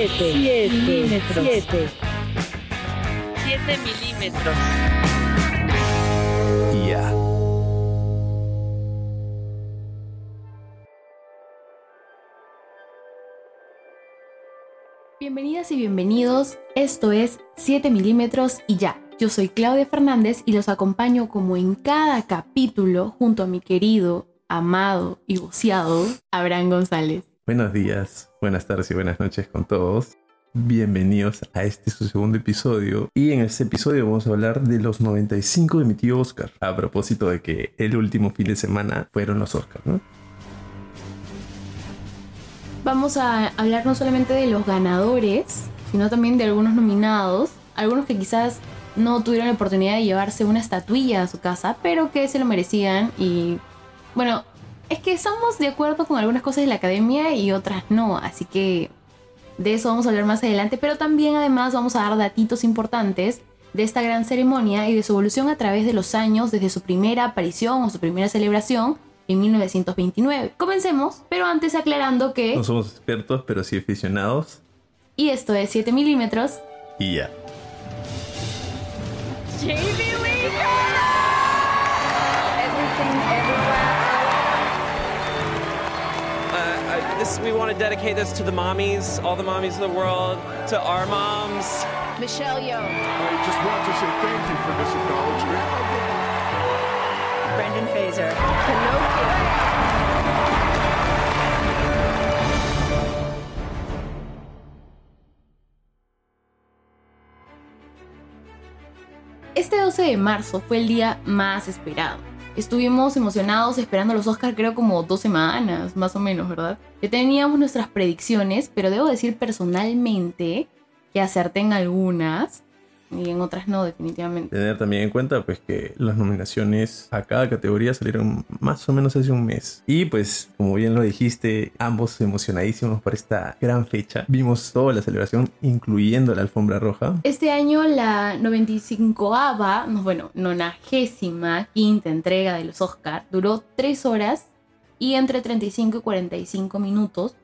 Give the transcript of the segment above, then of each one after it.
7 milímetros. 7 milímetros. Ya. Bienvenidas y bienvenidos, esto es 7 milímetros y ya. Yo soy Claudia Fernández y los acompaño como en cada capítulo junto a mi querido, amado y voceado Abraham González. Buenos días, buenas tardes y buenas noches con todos. Bienvenidos a este su segundo episodio. Y en este episodio vamos a hablar de los 95 de mi tío Oscar. A propósito de que el último fin de semana fueron los Oscars, ¿no? Vamos a hablar no solamente de los ganadores, sino también de algunos nominados, algunos que quizás no tuvieron la oportunidad de llevarse una estatuilla a su casa, pero que se lo merecían y bueno, es que estamos de acuerdo con algunas cosas de la academia y otras no, así que de eso vamos a hablar más adelante, pero también además vamos a dar datitos importantes de esta gran ceremonia y de su evolución a través de los años desde su primera aparición o su primera celebración en 1929. Comencemos, pero antes aclarando que... No somos expertos, pero sí aficionados. Y esto es 7 milímetros. Y ya. Uh, I- this we want to dedicate this to the mommies, all the mommies of the world, to our moms. Michelle Yeoh. I just want to say thank you for this acknowledgement. Brendan Fraser. Pinocchio. Este 12 de marzo fue el día más esperado. Estuvimos emocionados esperando los Oscars creo como dos semanas, más o menos, ¿verdad? Que teníamos nuestras predicciones, pero debo decir personalmente que acerté en algunas y en otras no, definitivamente. Tener también en cuenta pues que las nominaciones a cada categoría salieron más o menos hace un mes. Y pues como bien lo dijiste, ambos emocionadísimos por esta gran fecha. Vimos toda la celebración, incluyendo la alfombra roja. Este año la 95ava, no, bueno, 95 quinta entrega de los Oscar duró 3 horas y entre 35 y 45 minutos,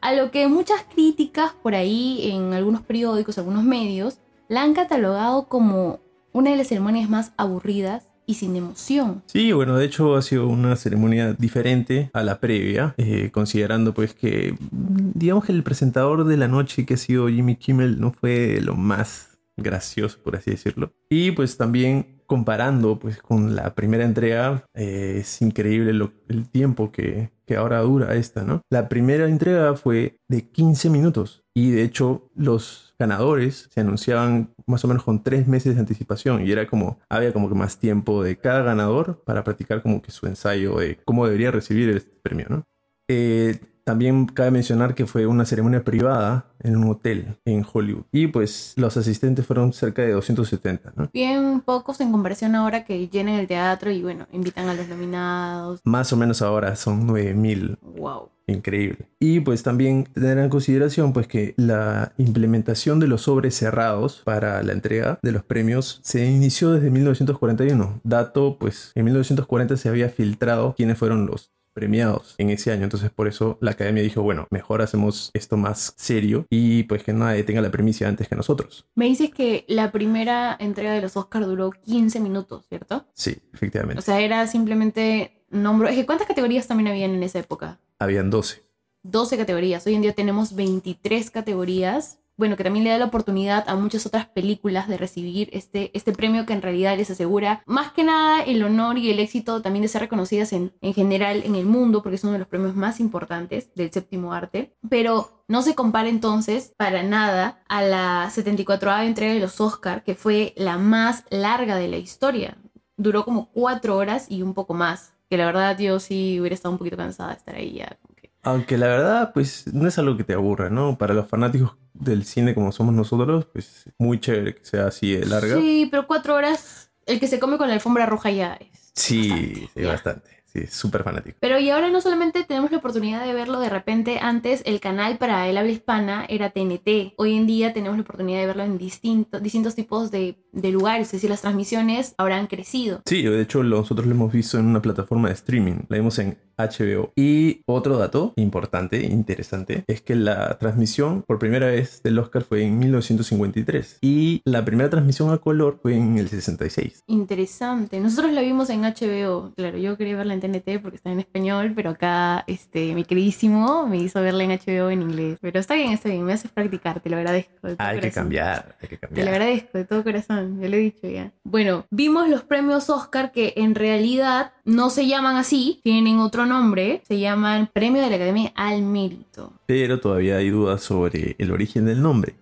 a lo que muchas críticas por ahí en algunos periódicos, algunos medios, la han catalogado como una de las ceremonias más aburridas y sin emoción. Sí, bueno, de hecho ha sido una ceremonia diferente a la previa, eh, considerando pues que digamos que el presentador de la noche que ha sido Jimmy Kimmel no fue lo más gracioso, por así decirlo. Y pues también comparando pues con la primera entrega, eh, es increíble lo- el tiempo que, que ahora dura esta, ¿no? La primera entrega fue de 15 minutos y de hecho los ganadores se anunciaban más o menos con tres meses de anticipación y era como, había como que más tiempo de cada ganador para practicar como que su ensayo de cómo debería recibir este premio, ¿no? Eh, también cabe mencionar que fue una ceremonia privada en un hotel en Hollywood. Y pues los asistentes fueron cerca de 270, ¿no? Bien pocos en comparación ahora que llenan el teatro y bueno, invitan a los nominados. Más o menos ahora son 9000. Wow. Increíble. Y pues también tener en consideración pues que la implementación de los sobres cerrados para la entrega de los premios se inició desde 1941. Dato pues en 1940 se había filtrado quiénes fueron los premiados en ese año. Entonces por eso la academia dijo, bueno, mejor hacemos esto más serio y pues que nadie tenga la primicia antes que nosotros. Me dices que la primera entrega de los Oscars duró 15 minutos, ¿cierto? Sí, efectivamente. O sea, era simplemente nombro. Es que ¿cuántas categorías también habían en esa época? Habían 12. 12 categorías. Hoy en día tenemos 23 categorías. Bueno, que también le da la oportunidad a muchas otras películas de recibir este, este premio que en realidad les asegura más que nada el honor y el éxito también de ser reconocidas en, en general en el mundo, porque es uno de los premios más importantes del séptimo arte. Pero no se compara entonces para nada a la 74 entrega de los Oscar, que fue la más larga de la historia. Duró como cuatro horas y un poco más. Que la verdad yo sí hubiera estado un poquito cansada de estar ahí ya. Aunque la verdad, pues no es algo que te aburra, ¿no? Para los fanáticos del cine como somos nosotros, pues muy chévere que sea así de larga. Sí, pero cuatro horas, el que se come con la alfombra roja ya es. Sí, sí, Ya. bastante. Sí, súper fanático. Pero y ahora no solamente tenemos la oportunidad de verlo de repente, antes el canal para el habla hispana era TNT. Hoy en día tenemos la oportunidad de verlo en distintos, distintos tipos de, de lugares, es decir, las transmisiones ahora han crecido. Sí, de hecho nosotros lo hemos visto en una plataforma de streaming. La vimos en HBO. Y otro dato importante, interesante, es que la transmisión por primera vez del Oscar fue en 1953 y la primera transmisión a color fue en el 66. Interesante. Nosotros la vimos en HBO. Claro, yo quería verla en TNT porque está en español, pero acá este, mi queridísimo me hizo verla en HBO en inglés. Pero está bien, está bien. Me haces practicar, te lo agradezco. de todo Hay que cambiar, hay que Te lo cambiar. agradezco de todo corazón, ya lo he dicho ya. Bueno, vimos los premios Oscar que en realidad no se llaman así, tienen otro nombre, se llaman Premio de la Academia al Mérito. Pero todavía hay dudas sobre el origen del nombre.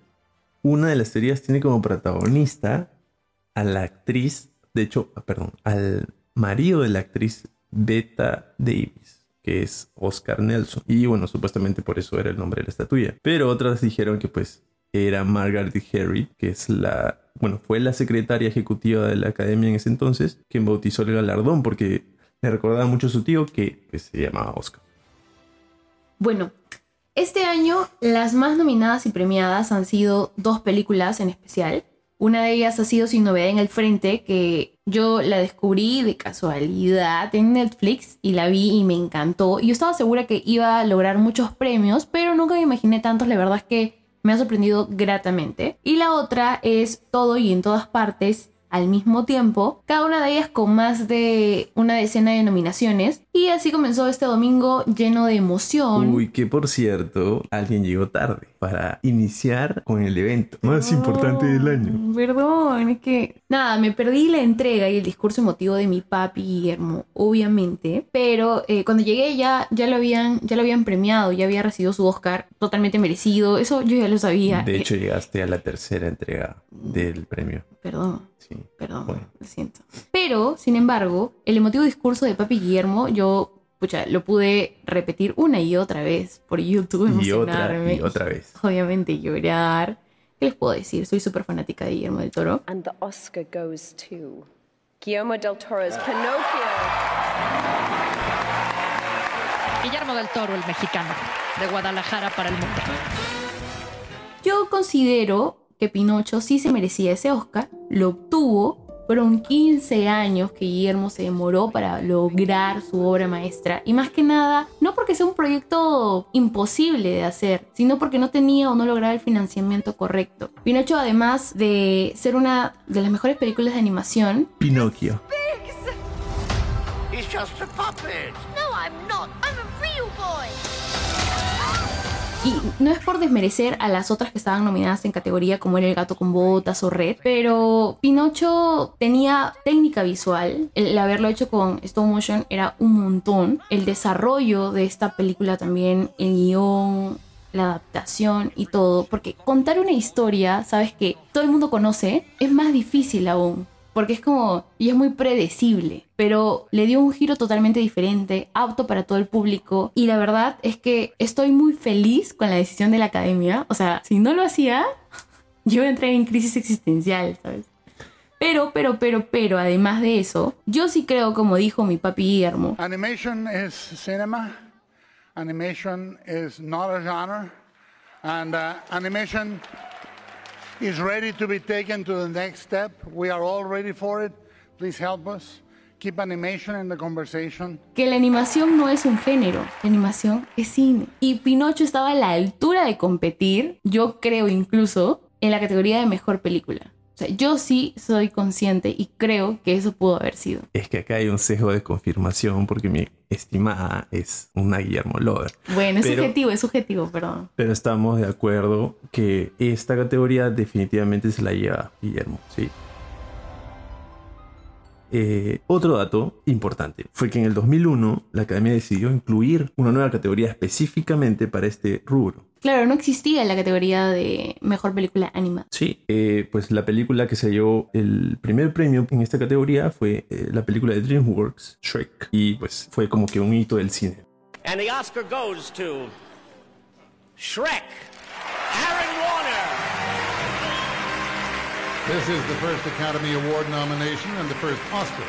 Una de las teorías tiene como protagonista a la actriz, de hecho, ah, perdón, al marido de la actriz Beta Davis, que es Oscar Nelson. Y bueno, supuestamente por eso era el nombre de la estatuilla. Pero otras dijeron que pues era Margaret Harry, que es la, bueno, fue la secretaria ejecutiva de la academia en ese entonces, quien bautizó el galardón porque le recordaba mucho a su tío que se llamaba Oscar. Bueno, este año las más nominadas y premiadas han sido dos películas en especial. Una de ellas ha sido Sin Novedad en el Frente, que yo la descubrí de casualidad en Netflix y la vi y me encantó. Y yo estaba segura que iba a lograr muchos premios, pero nunca me imaginé tantos. La verdad es que me ha sorprendido gratamente. Y la otra es Todo y en todas partes al mismo tiempo, cada una de ellas con más de una decena de nominaciones. Y así comenzó este domingo lleno de emoción. Uy, que por cierto, alguien llegó tarde para iniciar con el evento más importante del año. Perdón, es que nada, me perdí la entrega y el discurso emotivo de mi papi Guillermo, obviamente. Pero eh, cuando llegué ya, ya lo habían, ya lo habían premiado, ya había recibido su Oscar totalmente merecido. Eso yo ya lo sabía. De Eh, hecho, llegaste a la tercera entrega del premio. perdón. Sí. Perdón, Bueno. lo siento. Pero, sin embargo, el emotivo discurso de Papi Guillermo, yo, pucha, lo pude repetir una y otra vez por YouTube, Y otra, emocionarme. y otra vez. Obviamente llorar. ¿Qué les puedo decir? Soy súper fanática de Guillermo del Toro. And the Oscar goes to Guillermo del Toro's Pinocchio. Guillermo del Toro, el mexicano, de Guadalajara para el mundo. Yo considero que Pinocho sí se merecía ese Oscar, lo obtuvo, fueron 15 años que Guillermo se demoró para lograr su obra maestra y más que nada, no porque sea un proyecto imposible de hacer, sino porque no tenía o no lograba el financiamiento correcto. Pinocho además de ser una de las mejores películas de animación, Pinocchio. He's just a puppet. No, I'm not. I'm a real boy. Y no es por desmerecer a las otras que estaban nominadas en categoría como era El gato con botas o Red, pero Pinocho tenía técnica visual. El haberlo hecho con stop motion era un montón. El desarrollo de esta película también, el guion, la adaptación y todo. Porque contar una historia, sabes que todo el mundo conoce, es más difícil aún. Porque es como, y es muy predecible, pero le dio un giro totalmente diferente, apto para todo el público. Y la verdad es que estoy muy feliz con la decisión de la academia. O sea, si no lo hacía, yo entré en crisis existencial, ¿sabes? Pero, pero, pero, pero, además de eso, yo sí creo, como dijo mi papi Guillermo, Animation is cinema. Animation is not a genre. And uh, animation is ready to be taken to the next step. We are all ready for it. Please help us. Keep animation in the conversation. que la animación no es un género, la animación es cine. Y Pinocho estaba a la altura de competir, yo creo incluso, en la categoría de mejor película. O sea, yo sí soy consciente y creo que eso pudo haber sido. Es que acá hay un sesgo de confirmación porque mi estimada es una Guillermo Lover. Bueno, es Pero- subjetivo, es subjetivo, perdón. Pero estamos de acuerdo que esta categoría definitivamente se la lleva Guillermo, sí. Eh, otro dato importante fue que en el 2001 la Academia decidió incluir una nueva categoría específicamente para este rubro. Claro, no existía la categoría de mejor película animada. Sí, eh, pues la película que se llevó el primer premio en esta categoría fue eh, la película de DreamWorks, Shrek, y pues fue como que un hito del cine. And the Oscar goes to Shrek. This is the first Academy Award nomination and the first Oscar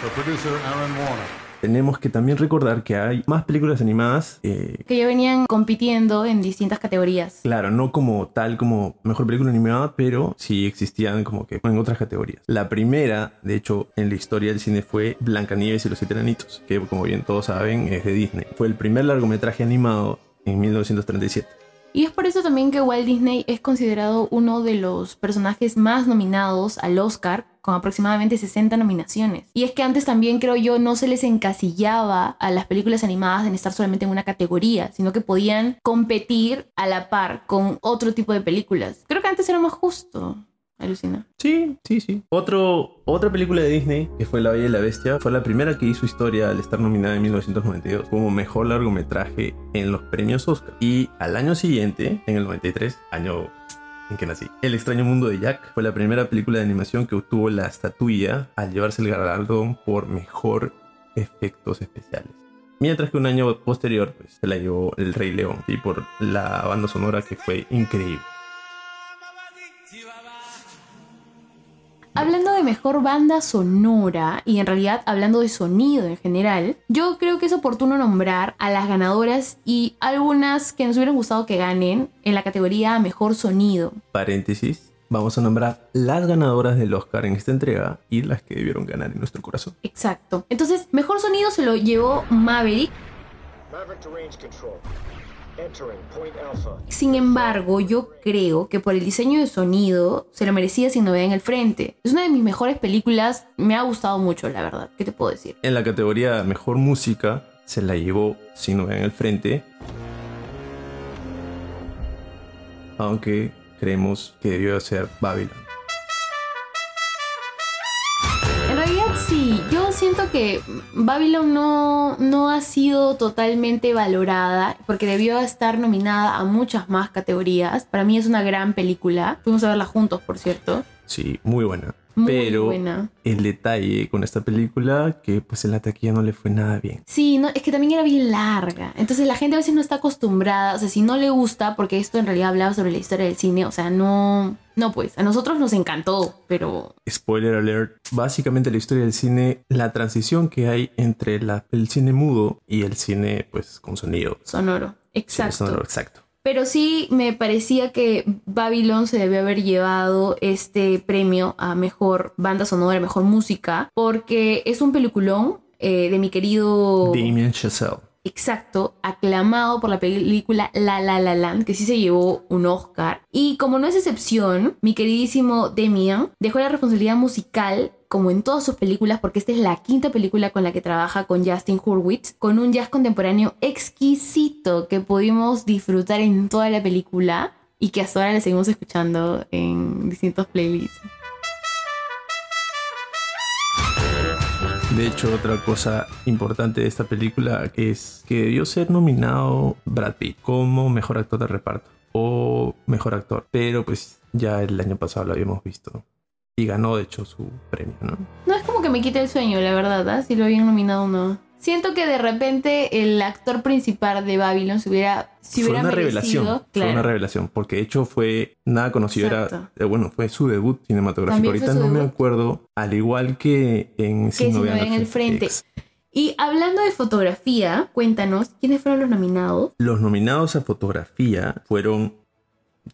for producer Aaron Warner. tenemos que también recordar que hay más películas animadas, eh, Que ya venían compitiendo en distintas categorías. claro, no como tal como mejor película animada, pero sí existían como que en otras categorías. La primera, de hecho, en la historia del cine fue Blancanieves y los siete enanitos, que como bien todos saben es de Disney. Fue el primer largometraje animado en 1937. Y es por eso también que Walt Disney es considerado uno de los personajes más nominados al Oscar, con aproximadamente 60 nominaciones. Y es que antes también, creo yo, no se les encasillaba a las películas animadas en estar solamente en una categoría, sino que podían competir a la par con otro tipo de películas. Creo que antes era más justo. Alucina. Sí, sí, sí. Otro, otra película de Disney, que fue La Bella y la Bestia, fue la primera que hizo historia al estar nominada en 1992 como mejor largometraje en los premios Oscar. Y al año siguiente, en el 93, año en que nací, El extraño mundo de Jack fue la primera película de animación que obtuvo la estatuilla al llevarse el galardón por mejor efectos especiales. Mientras que un año posterior pues, se la llevó El Rey León, y por la banda sonora que fue increíble. Hablando de mejor banda sonora y en realidad hablando de sonido en general, yo creo que es oportuno nombrar a las ganadoras y algunas que nos hubieran gustado que ganen en la categoría mejor sonido. Paréntesis, vamos a nombrar las ganadoras del Oscar en esta entrega y las que debieron ganar en nuestro corazón. Exacto. Entonces, mejor sonido se lo llevó Maverick. Maverick to range control. Sin embargo, yo creo que por el diseño de sonido se lo merecía sin novedad en el frente. Es una de mis mejores películas, me ha gustado mucho, la verdad. ¿Qué te puedo decir? En la categoría Mejor Música se la llevó sin novedad en el frente. Aunque creemos que debió ser Babylon. Que Babylon no, no ha sido totalmente valorada porque debió estar nominada a muchas más categorías. Para mí es una gran película. Fuimos a verla juntos, por cierto. Sí, muy buena. Muy Pero buena. el detalle con esta película que pues en la taquilla no le fue nada bien. Sí, no, es que también era bien larga. Entonces la gente a veces no está acostumbrada. O sea, si no le gusta, porque esto en realidad hablaba sobre la historia del cine, o sea, no. No, pues, a nosotros nos encantó, pero Spoiler alert, básicamente la historia del cine, la transición que hay entre la- el cine mudo y el cine pues con sonido. sonoro. Exacto. sonoro, exacto. Pero sí me parecía que Babylon se debió haber llevado este premio a mejor banda sonora, mejor música, porque es un peliculón eh, de mi querido. Damien Chazelle. Exacto, aclamado por la película La La La Land, que sí se llevó un Oscar. Y como no es excepción, mi queridísimo Demian dejó la responsabilidad musical como en todas sus películas, porque esta es la quinta película con la que trabaja con Justin Hurwitz, con un jazz contemporáneo exquisito que pudimos disfrutar en toda la película y que hasta ahora le seguimos escuchando en distintos playlists. De hecho, otra cosa importante de esta película es que debió ser nominado Brad Pitt como mejor actor de reparto o mejor actor, pero pues ya el año pasado lo habíamos visto y ganó de hecho su premio, ¿no? No es como que me quite el sueño, la verdad, ¿ah? si lo habían nominado o no. Siento que de repente el actor principal de Babylon se hubiera, se fue hubiera una merecido, revelación, fue claro. una revelación, porque de hecho fue nada conocido, era, Exacto. eh, bueno, fue su debut cinematográfico. Fue Ahorita no me debut. acuerdo, al igual que en que no ven el frente. Ex. Y hablando de fotografía, cuéntanos, ¿quiénes fueron los nominados? Los nominados a fotografía fueron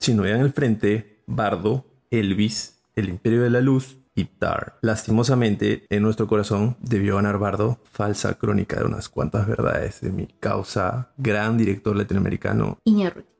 Sin Novedad en el Frente, Bardo, Elvis, El Imperio de la Luz y Tar. Lastimosamente, en nuestro corazón debió ganar Bardo, falsa crónica de unas cuantas verdades de mi causa, gran director latinoamericano. Iñárritu.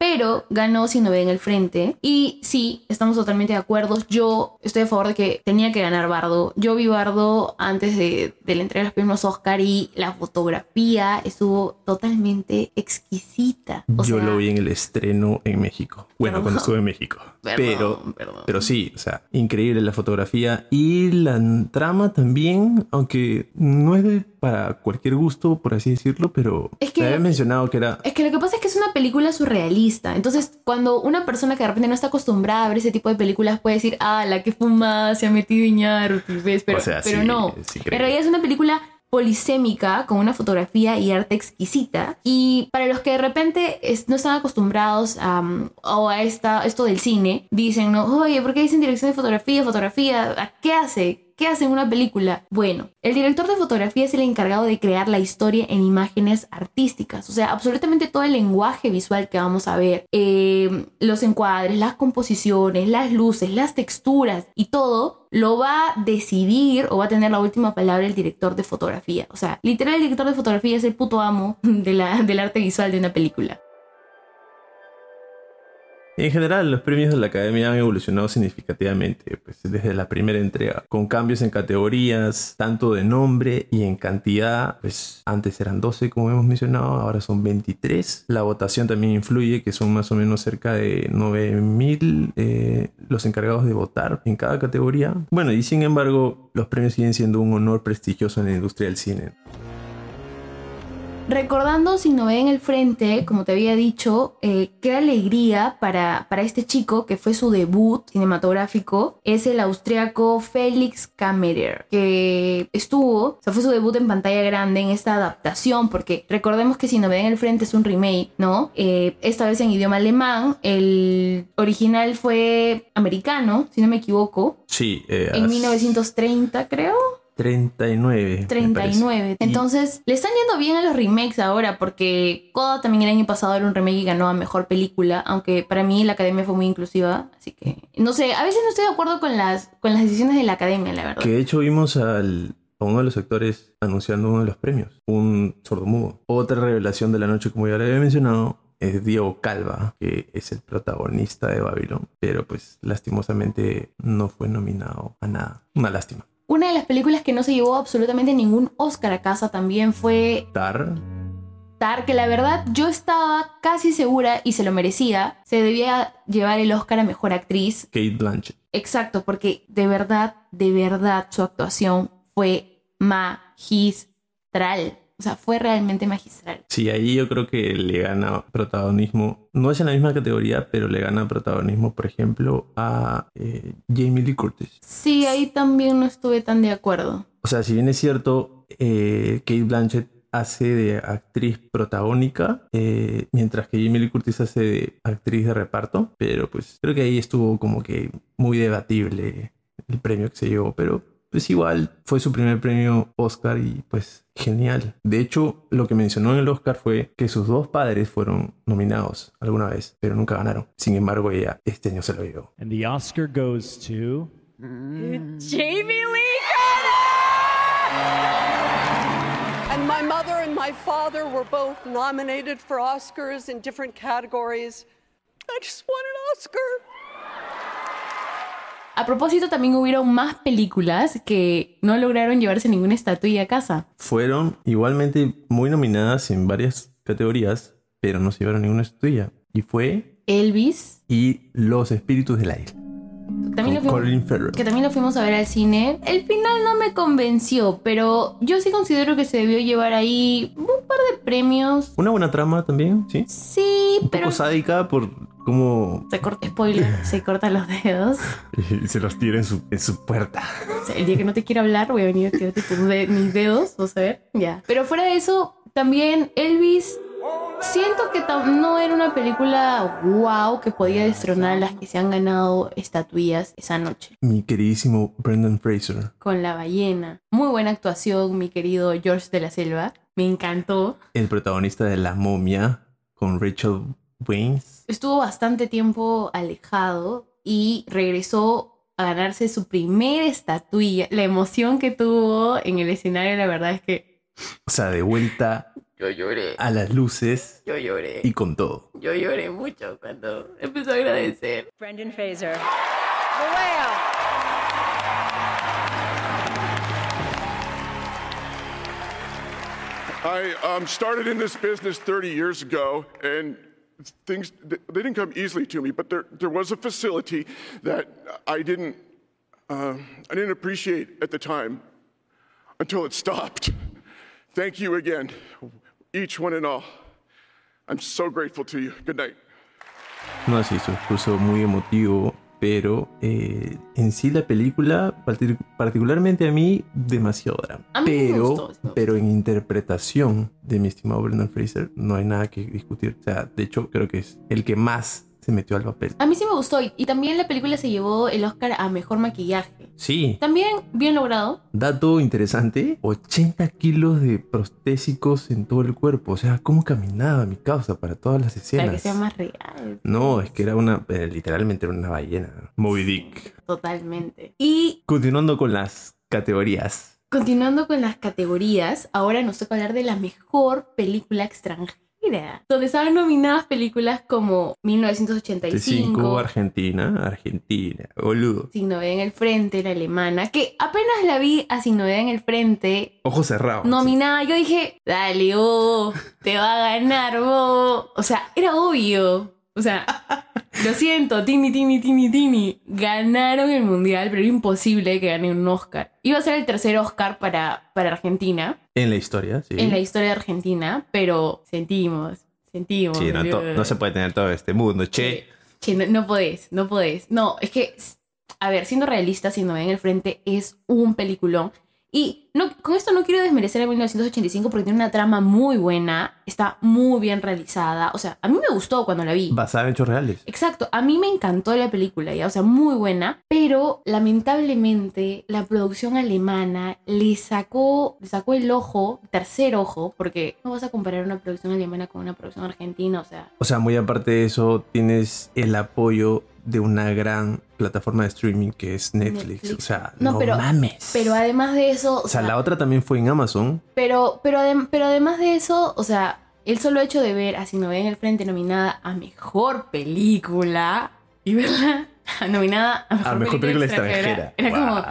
Pero ganó Sin Novedad en el Frente. Y sí, estamos totalmente de acuerdo. Yo estoy a favor de que tenía que ganar Bardo. Yo vi Bardo antes de, de la entrega de los premios Oscar y la fotografía estuvo totalmente exquisita. O Yo sea, lo vi en el estreno en México. Bueno, Perdón. cuando estuve en México. Perdón, pero, perdón. pero sí, o sea, increíble la fotografía y la trama también, aunque no es de- para cualquier gusto, por así decirlo, pero Es que- te había mencionado que era Es que lo que pasa es que es una película surrealista. Entonces, cuando una persona que de repente no está acostumbrada a ver ese tipo de películas puede decir, ah, la que fumada se ha metido Iñárritu", ¿ves? Pero, O sea, pero sí, no. En realidad es una película polisémica con una fotografía y arte exquisita. Y para los que de repente es- no están acostumbrados a, o a esta, esto del cine, dicen, no, oye, ¿por qué dicen dirección de fotografía, fotografía? ¿A ¿Qué hace? ¿Qué hace una película? Bueno, el director de fotografía es el encargado de crear la historia en imágenes artísticas, o sea, absolutamente todo el lenguaje visual que vamos a ver, eh, los encuadres, las composiciones, las luces, las texturas y todo lo va a decidir o va a tener la última palabra el director de fotografía. O sea, literal el director de fotografía es el puto amo de la, del arte visual de una película. En general, los premios de la Academia han evolucionado significativamente pues, desde la primera entrega, con cambios en categorías, tanto de nombre y en cantidad. Pues antes eran 12, como hemos mencionado, ahora son 23. La votación también influye, que son más o menos cerca de 9000 eh, los encargados de votar en cada categoría. Bueno, y sin embargo, los premios siguen siendo un honor prestigioso en la industria del cine. Recordando Sin Novedad en el Frente, como te había dicho, eh, qué alegría para, para este chico que fue su debut cinematográfico, es el austriaco Felix Kammerer, que estuvo, o sea, fue su debut en pantalla grande en esta adaptación, porque recordemos que Sin Novedad en el Frente es un remake, ¿no? Eh, esta vez en idioma alemán, el original fue americano, si no me equivoco. Sí, eh, En 1930, creo. 39. 39. Entonces, le están yendo bien a los remakes ahora porque Coda también el año pasado era un remake y ganó a mejor película, aunque para mí la academia fue muy inclusiva, así que no sé, a veces no estoy de acuerdo con las con las decisiones de la academia, la verdad. Que de hecho vimos al, a uno de los actores anunciando uno de los premios, un sordomudo. Otra revelación de la noche, como ya le había mencionado, es Diego Calva, que es el protagonista de Babylon, pero pues lastimosamente no fue nominado a nada. Una lástima. Una de las películas que no se llevó absolutamente ningún Oscar a casa también fue Tar. Tar, que la verdad yo estaba casi segura y se lo merecía. Se debía llevar el Oscar a Mejor Actriz. Kate Blanchett. Exacto, porque de verdad, de verdad su actuación fue magistral. O sea, fue realmente magistral. Sí, ahí yo creo que le gana protagonismo. No es en la misma categoría, pero le gana protagonismo, por ejemplo, a eh, Jamie Lee Curtis. Sí, ahí también no estuve tan de acuerdo. O sea, si bien es cierto, eh, Kate Blanchett hace de actriz protagónica, eh, mientras que Jamie Lee Curtis hace de actriz de reparto, pero pues creo que ahí estuvo como que muy debatible el premio que se llevó, pero pues igual fue su primer premio Oscar y pues genial. De hecho, lo que mencionó en el Oscar fue que sus dos padres fueron nominados alguna vez, pero nunca ganaron. Sin embargo, ella este año se lo llevó. And the Oscar goes to Jamie Lee Curtis! And my mother and my father were both nominated for Oscars in different categories. I just won an Oscar. A propósito, también hubieron más películas que no lograron llevarse ninguna estatuilla a casa. Fueron igualmente muy nominadas en varias categorías, pero no se llevaron ninguna estatuilla. Y fue Elvis. Y Los Espíritus del Aire. También lo fuimos, Colin Farrell. que también lo fuimos a ver al cine. El final no me convenció, pero yo sí considero que se debió llevar ahí un par de premios. Una buena trama también, ¿sí? Sí, Un pero poco sádica por cómo se corta spoiler, se cortan los dedos. se los tira en su, en su puerta. O sea, el día que no te quiera hablar, voy a venir a tirarte tus de- mis dedos, vas a ver. Ya. Pero fuera de eso, también Elvis. Siento que no era una película wow que podía destronar a las que se han ganado estatuillas esa noche. Mi queridísimo Brendan Fraser. Con la ballena. Muy buena actuación, mi querido George de la Selva. Me encantó. El protagonista de La momia con Rachel Waynes. Estuvo bastante tiempo alejado y regresó a ganarse su primera estatuilla. La emoción que tuvo en el escenario, la verdad es que O sea, de vuelta yo lloré. a las luces Yo lloré. y con todo. Yo lloré mucho cuando empezó a agradecer. Brendan Fraser. I um, started in this business 30 years ago, and things they didn't come easily to me. But there, there was a facility that I didn't, uh, I didn't appreciate at the time until it stopped. Thank you again, each one and all. I'm so grateful to you. Good night. No así, su discurso muy emotivo, pero eh, en sí la película, partic- particularmente a mí, demasiado drama. Me pero, gustó, sí me gustó. pero en interpretación de mi estimado Brendan Fraser, no hay nada que discutir. O sea, de hecho, creo que es el que más se metió al papel. A mí sí me gustó y, y también la película se llevó el Oscar a Mejor Maquillaje. Sí. También bien logrado. Dato interesante, 80 kilos de prostésicos en todo el cuerpo. O sea, ¿cómo caminaba mi causa para todas las escenas? Para que sea más real. No, es que era una, eh, literalmente era una ballena. Moby Dick. Totalmente. Y Continuando con las categorías. continuando con las categorías, ahora nos toca hablar de la mejor película extranjera. Donde estaban nominadas películas como 1985. 5 Argentina, Argentina, boludo. Sin novedad en el frente, la alemana, que apenas la vi a Sin novedad en el frente, Ojos cerrados. nominada, yo dije, dale, oh, te va a ganar, oh. O sea, era obvio. O sea, lo siento, Tini, Tini, Tini, Tini. Ganaron el mundial, pero era imposible que gane un Oscar. Iba a ser el tercer Oscar para, para Argentina, En la historia, sí. en la historia de Argentina, pero sentimos, sentimos. Sí, no, to- no se puede tener todo este mundo. Che, Che, no, no podés, no podés. No, es que, a ver, siendo realista, si no ven el frente, es un peliculón. Y no, con esto no quiero desmerecer a 1985 porque tiene una trama muy buena, está muy bien realizada. O sea, a mí me gustó cuando la vi. basada en hechos reales. Exacto, a mí me encantó la película, ya, o sea, muy buena, pero lamentablemente la producción alemana le sacó, le sacó el ojo, tercer ojo, porque no vas a comparar una producción alemana con una producción argentina, o sea, O sea, muy aparte de eso, tienes el apoyo de una gran plataforma de streaming que es Netflix. Netflix. O sea, No, no, pero- mames. pero además de eso, o sea, la otra también fue en Amazon. Pero, pero, adem- pero además de eso, o sea, el solo hecho de ver a Sin Novedad en el Frente nominada a Mejor Película y verla nominada a Mejor, A Mejor Película Extranjera. Era Guau. como,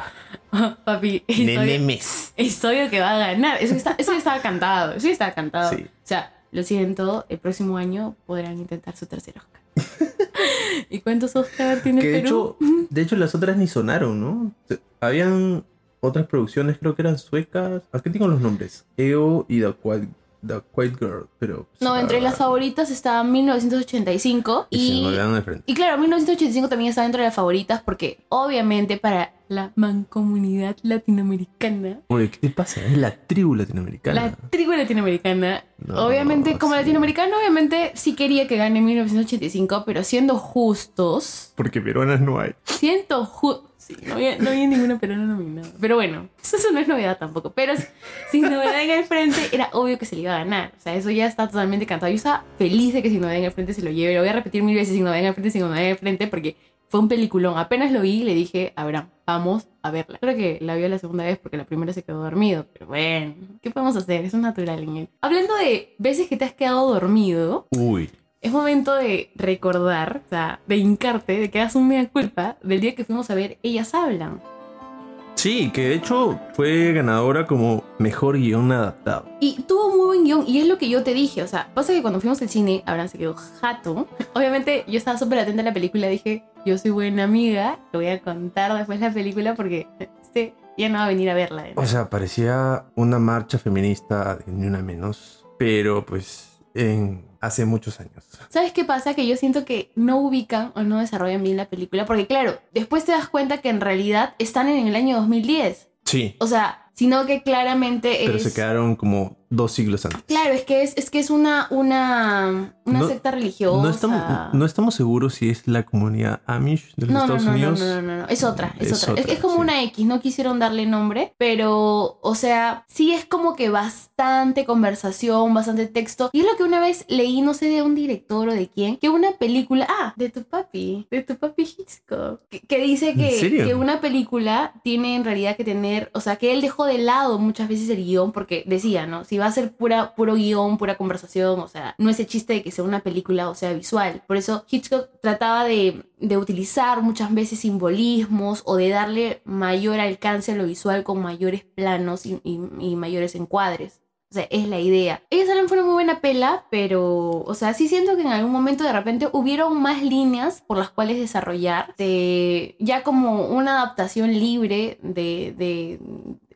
"Oh, papi, es obvio, que va a ganar. Eso, está, eso estaba cantado, eso estaba cantado. Sí. O sea, lo siento, el próximo año podrán intentar su tercer Oscar. ¿Y cuántos Oscar tiene Que de Perú? hecho, de hecho las otras ni sonaron, ¿no? Habían otras producciones, creo que eran suecas. Aquí tengo los nombres. EO y The The Quiet Girl. Pero. No, entre las favoritas está 1985 Y y, y claro, 1985 también está dentro de las favoritas porque obviamente para la mancomunidad latinoamericana, Oye, ¿qué te pasa? Es la tribu latinoamericana. la tribu latinoamericana, No, obviamente como sí. latinoamericano obviamente sí quería que gane 1985, pero siendo justos, Porque peruanas no hay. siendo justos, no había, no había ninguna peruana nominada. Pero bueno, eso no es novedad tampoco, pero sin novedad en el frente era obvio que se le iba a ganar, o sea, eso ya está totalmente cantado. Yo estaba feliz de que sin novedad en el frente se lo lleve, lo voy a repetir mil veces sin novedad en el frente, sin novedad en el frente, porque fue un peliculón. Apenas lo vi, le dije, Abraham, vamos a verla. Creo que la vio la segunda vez porque la primera se quedó dormido. Pero bueno, ¿qué podemos hacer? Eso es natural en él. Hablando de veces que te has quedado dormido, Uy. Es momento de recordar, o sea, de hincarte, de que hagas un mea culpa del día que fuimos a ver Ellas Hablan. Sí, que de hecho fue ganadora como mejor guion adaptado. Y tuvo muy buen guion, y es lo que yo te dije. O sea, pasa que cuando fuimos al cine, Abraham se quedó jato. Obviamente, yo estaba súper atenta a la película. Dije, yo soy buena amiga, lo voy a contar después la película porque este ya no va a venir a verla. O sea, parecía una marcha feminista de ni una menos. Pero pues en hace muchos años. ¿Sabes qué pasa? Que yo siento que no ubican o no desarrollan bien la película. Porque, claro, después te das cuenta que en realidad están en el año 2010. Sí. O sea, sino que claramente Pero es. se quedaron como dos siglos antes. Claro, es que es, es que es una, una, una No- secta religiosa. No estamos, no estamos seguros si es la comunidad Amish de los No, Estados no, no, Unidos. no, no, no, no, es otra, es, Es otra. Es- otra, Es, como sí. una X, no quisieron darle nombre, pero, o sea, sí es como que bastante conversación, bastante texto. Y es lo que una vez leí, no sé de un director o de quién, que una película, ah, de tu papi, de tu papi Hitchcock, que, que dice ¿En que, que una película tiene en realidad que tener, o sea, que él dejó de lado muchas veces el guion porque decía, ¿no? Si va a ser pura, puro guion, pura conversación, o sea, no ese chiste de que sea una película, o sea, visual. Por eso Hitchcock trataba de, de utilizar muchas veces simbolismos o de darle mayor alcance a lo visual con mayores planos y, mayores encuadres. O sea, es la idea. Ellos salen fue una muy buena pela, pero, o sea, sí siento que en algún momento de repente hubieron más líneas por las cuales desarrollar. de- ya como una adaptación libre de,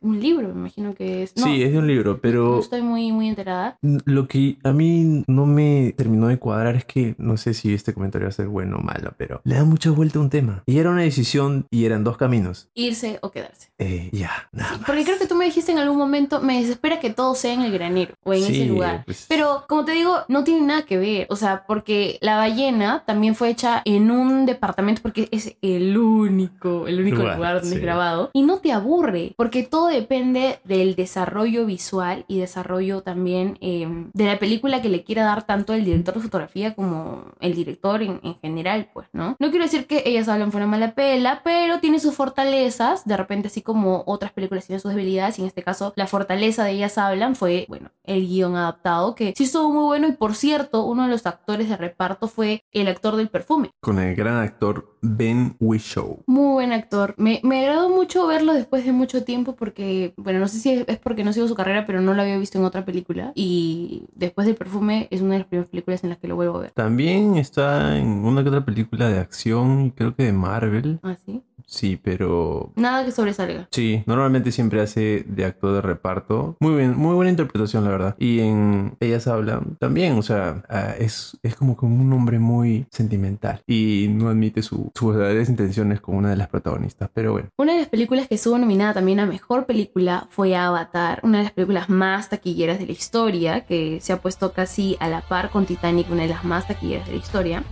un libro, me imagino que es. No, Sí, es de un libro, no pero estoy muy, muy enterada. lo que a mí no me terminó de cuadrar es que no sé si este comentario va a ser bueno o malo, pero le da mucha vuelta a un tema. Y era una decisión y eran dos caminos. Irse o quedarse. Eh, ya, nada. Porque creo que tú me dijiste en algún momento, me desespera que todo sea en el granero o en Sí, ese lugar. pues- Pero como te digo, no tiene nada que ver. O sea, porque la ballena también fue hecha en un departamento porque es el único, el único Lugar, lugar, donde sí. es grabado. Y no te aburre, porque todo depende del desarrollo visual y desarrollo también eh, de la película que le quiera dar tanto el director de fotografía como el director en, en general, pues, ¿no? No quiero decir que ellas hablan fuera mala pela, pero tiene sus fortalezas, de repente así como otras películas tienen sus debilidades, y en este caso la fortaleza de ellas hablan fue, bueno, el guion adaptado, que sí estuvo muy bueno, y por cierto, uno de los actores de reparto fue el actor del perfume. Con el gran actor Ben Whishaw. Muy buen actor. Me, me agradó mucho verlo después de mucho tiempo porque, bueno, no sé si es, es porque no sigo su carrera, pero no lo había visto en otra película. Y después del perfume es una de las primeras películas en las que lo vuelvo a ver. También está en una que otra película de acción, creo que de Marvel. ¿Ah, sí? Sí, pero Nada que sobresalga. Sí, normalmente siempre hace de actor de reparto. Muy bien, muy buena interpretación, la verdad. Y en Ellas Hablan también, o sea, ah, es, es como que un hombre muy sentimental y no admite su- sus verdaderas intenciones con una de las protagonistas. Pero bueno, Una de las películas que estuvo nominada también a Mejor Película fue Avatar, una de las películas más taquilleras de la historia, que se ha puesto casi a la par con Titanic, una de las más taquilleras de la historia.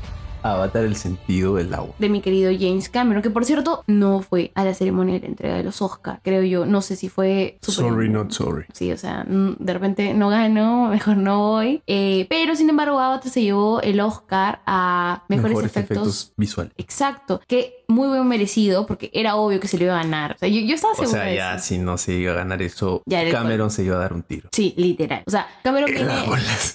Avatar el sentido del agua. de mi querido James Cameron, que por cierto no fue a la ceremonia de la entrega de los Oscar, creo yo. No sé si fue super- Sorry, not sorry. Sí, o sea, de repente no ganó, mejor no voy. Eh, pero sin embargo, Avatar se llevó el Oscar a mejores, efectos. visuales. Exacto, que muy bien merecido porque era obvio que se lo iba a ganar. O sea, yo, yo estaba O segura sea, de ya eso. si no se iba a ganar eso, Ya era el Cameron se iba a dar un tiro. Sí, literal. O sea, Cameron bolas.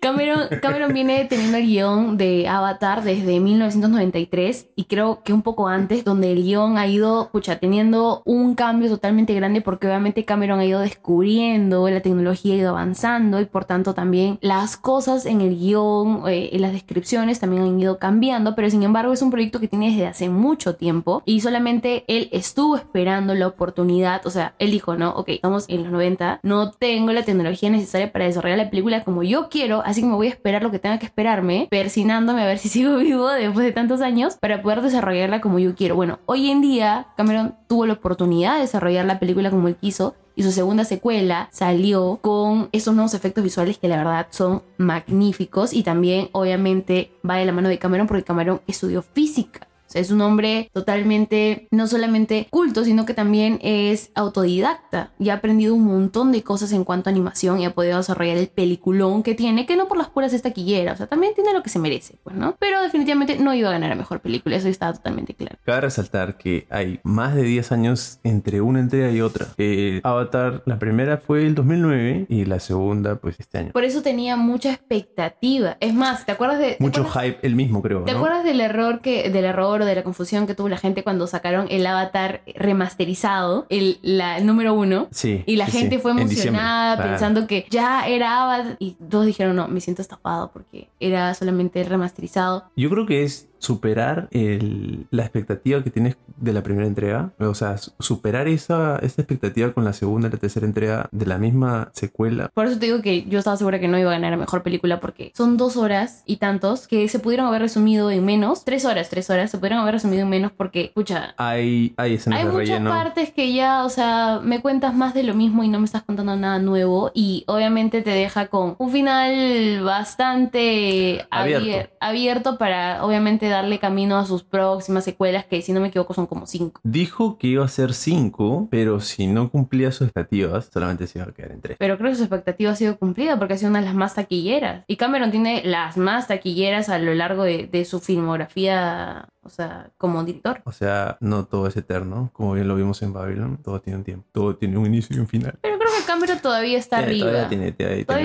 Cameron, Cameron viene teniendo el guion de Avatar desde 1993 y creo que un poco antes, donde el guion ha ido, pucha, teniendo un cambio totalmente grande porque obviamente Cameron ha ido descubriendo, la tecnología ha ido avanzando y por tanto también las cosas en el guion, eh, en las descripciones también han ido cambiando, pero sin embargo es un proyecto que tiene desde hace mucho tiempo y solamente él estuvo esperando la oportunidad, o sea, él dijo, no, ok, estamos en los 90, no tengo la tecnología necesaria para desarrollar la película como yo quiero, así que me voy a esperar lo que tenga que esperarme, persinándome a ver si sigo vivo después de tantos años para poder desarrollarla como yo quiero. Bueno, hoy en día Cameron tuvo la oportunidad de desarrollar la película como él quiso y su segunda secuela salió con esos nuevos efectos visuales que la verdad son magníficos y también obviamente va de la mano de Cameron porque Cameron estudió física. Es un hombre totalmente, no solamente culto, sino que también es autodidacta y ha aprendido un montón de cosas en cuanto a animación y ha podido desarrollar el peliculón que tiene, que no por las puras es taquillera, o sea, también tiene lo que se merece, pues, ¿no? Pero definitivamente no iba a ganar a mejor película, eso estaba totalmente claro. Cabe resaltar que hay más de 10 años entre una entrega y otra. Eh, Avatar, la primera fue el 2009 y la segunda, pues este año. Por eso tenía mucha expectativa. Es más, ¿te acuerdas de... te Mucho acuerdas- hype, el mismo creo, ¿Te ¿no? acuerdas del error que, del error de la confusión que tuvo la gente cuando sacaron el avatar remasterizado, el, la, el número uno? Sí. Y la sí, gente sí, fue emocionada pensando que ya era Avatar y todos dijeron no, me siento estafado porque era solamente remasterizado. Yo creo que es superar el- la expectativa que tienes de la primera entrega. O sea, su- superar esa, esa expectativa con la segunda y la tercera entrega de la misma secuela. Por eso te digo que yo estaba segura que no iba a ganar a mejor película porque son dos horas y tantos que se pudieron haber resumido en menos. Tres horas, tres horas, se pudieron haber resumido en menos porque, escucha, Hay, hay escenas Hay de muchas relleno. partes que ya, o sea, me cuentas más de lo mismo y no me estás contando nada nuevo y obviamente te deja con un final bastante Abierto. abier- abierto para obviamente darle camino a sus próximas secuelas que si no me equivoco son como cinco. Dijo que iba a ser 5, pero si no cumplía sus expectativas, solamente se iba a quedar en 3. Pero creo que su expectativa ha sido cumplida porque ha sido una de las más taquilleras. Y Cameron tiene las más taquilleras a lo largo de, de su filmografía, o sea, como director. O sea, no todo es eterno, como bien lo vimos en Babylon. Todo tiene un tiempo. Todo tiene un inicio y un final. Pero creo Cameron todavía está arriba. Todavía tiene,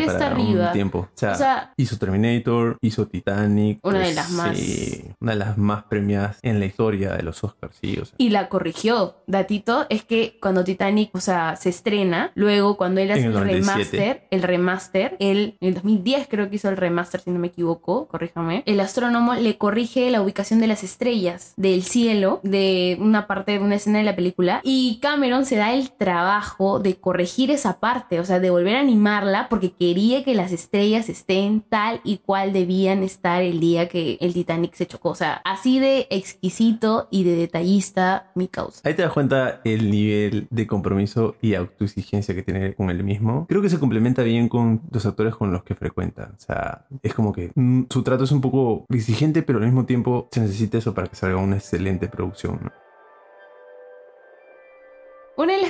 está un arriba. tiempo. O sea, O sea- hizo Terminator, hizo Titanic. Una de pues, las más- sí, una de las más premiadas en la historia de los Oscars, sí. O sea, Y la corrigió. Datito es que cuando Titanic, o sea, se estrena, luego cuando él hace el, el 97. remaster, el remaster, él en el 2010 creo que hizo el remaster, si no me equivoco, corríjame, el astrónomo le corrige la ubicación de las estrellas del cielo de una parte de una escena de la película y Cameron se da el trabajo de corregir esa parte, o sea, de volver a animarla porque quería que las estrellas estén tal y cual debían estar el día que el Titanic se chocó, o sea, así de exquisito y de detallista mi causa. Ahí te das cuenta el nivel de compromiso y autoexigencia que tiene con él mismo. Creo que se complementa bien con los actores con los que frecuenta. O sea, es como que mm, su trato es un poco exigente, pero al mismo tiempo se necesita eso para que salga una excelente producción. ¿no?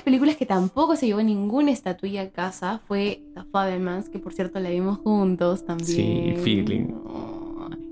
Las películas que tampoco se llevó ninguna estatuilla a casa fue The Fabelmans, que por cierto la vimos juntos también. Sí, feeling.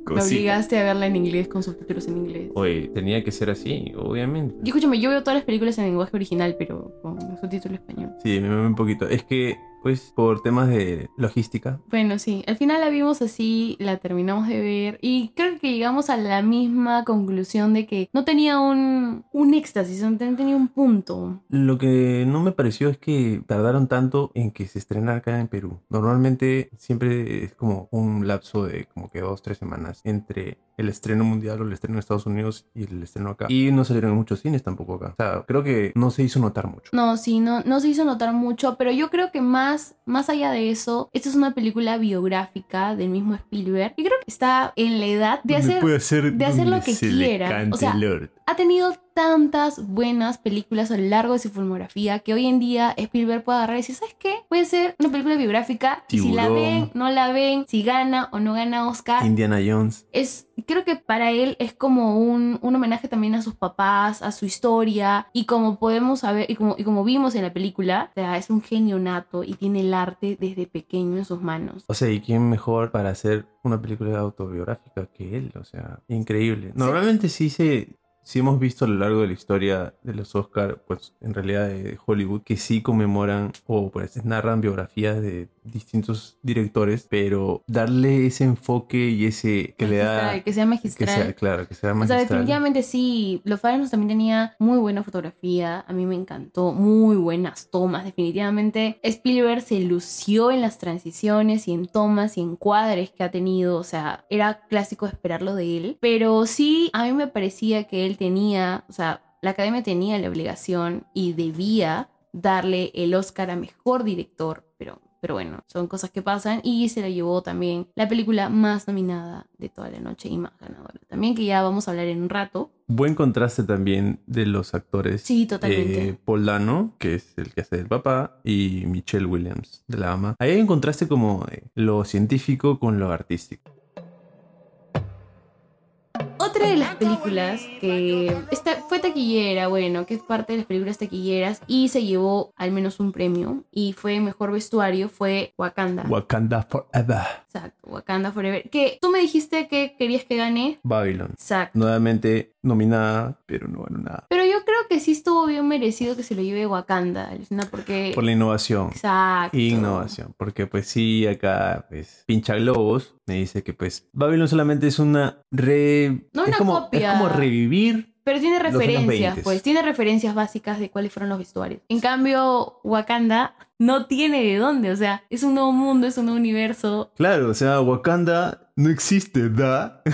Me obligaste a verla en inglés con subtítulos en inglés. Oye, tenía que ser así, obviamente. Y escúchame, yo veo todas las películas en lenguaje original, pero con subtítulo español. Sí, me mueve un poquito. Es que, pues, por temas de logística, Bueno, sí, al final la vimos así, la terminamos de ver y creo que llegamos a la misma conclusión de que no tenía un, un éxtasis, no ten- tenía un punto. Lo que no me pareció es que tardaron tanto en que se estrenara acá en Perú. Normalmente siempre es como un lapso de como que dos, tres semanas entre el estreno mundial o el estreno en Estados Unidos y el estreno acá. Y no salieron muchos cines tampoco acá. O sea, creo que no se hizo notar mucho. No, sí, no, no se hizo notar mucho, pero yo creo que más, más allá de eso, esta es una película biográfica del mismo Spielberg. Y creo que está en la edad de hacer, hacer, de hacer lo que quiera. O sea, ha tenido tantas buenas películas a lo largo de su filmografía que hoy en día Spielberg puede agarrar y decir, ¿sabes qué? Puede ser una película biográfica y si la ven, no la ven, si gana o no gana Oscar. Indiana Jones. Es, creo que para él es como un, un homenaje también a sus papás, a su historia y como podemos saber y como, y como vimos en la película, o sea, es un genio nato y tiene el arte desde pequeño en sus manos. O sea, ¿y quién mejor para hacer una película autobiográfica que él? O sea, increíble. Normalmente sí se... Sí hemos visto a lo largo de la historia de los Oscar, pues en realidad de Hollywood, que sí conmemoran o pues narran biografías de distintos directores, pero darle ese enfoque y ese que le da... Magistral, que sea magistral. Que sea, claro, que sea O sea, magistral. definitivamente sí. Los Fabelmans también tenía muy buena fotografía. A mí me encantó. Muy buenas tomas. Definitivamente Spielberg se lució en las transiciones y en tomas y en cuadres que ha tenido. O sea, era clásico esperarlo de él. Pero sí, a mí me parecía que él tenía, o sea, la academia tenía la obligación y debía darle el Oscar a mejor director. Pero pero bueno, son cosas que pasan y se la llevó también la película más nominada de toda la noche y más ganadora. También que ya vamos a hablar en un rato. Buen contraste también de los actores. Sí, totalmente. Eh, Paul Dano, que es el que hace del papá, y Michelle Williams, de la ama. Ahí hay un contraste como de lo científico con lo artístico. Otra de las películas que esta fue taquillera, bueno, que es parte de las películas taquilleras y se llevó al menos un premio y fue mejor vestuario, fue Wakanda. Wakanda Forever. Exacto, Wakanda Forever. Que tú me dijiste que querías que gane. Babylon. Exacto. Nuevamente nominada, pero no ganó nada. Pero que sí estuvo bien merecido que se lo lleve Wakanda, Alucina, porque... Por la innovación. Exacto. Innovación. Porque pues sí, acá pues pincha globos. Me dice que pues Babylon solamente es una re... No es una como, copia. Es como revivir Pero tiene referencias, 20. pues, tiene referencias básicas de cuáles fueron los vestuarios. En cambio, Wakanda no tiene de dónde, o sea, es un nuevo mundo, es un nuevo universo. Claro, o sea, Wakanda no existe, ¿da?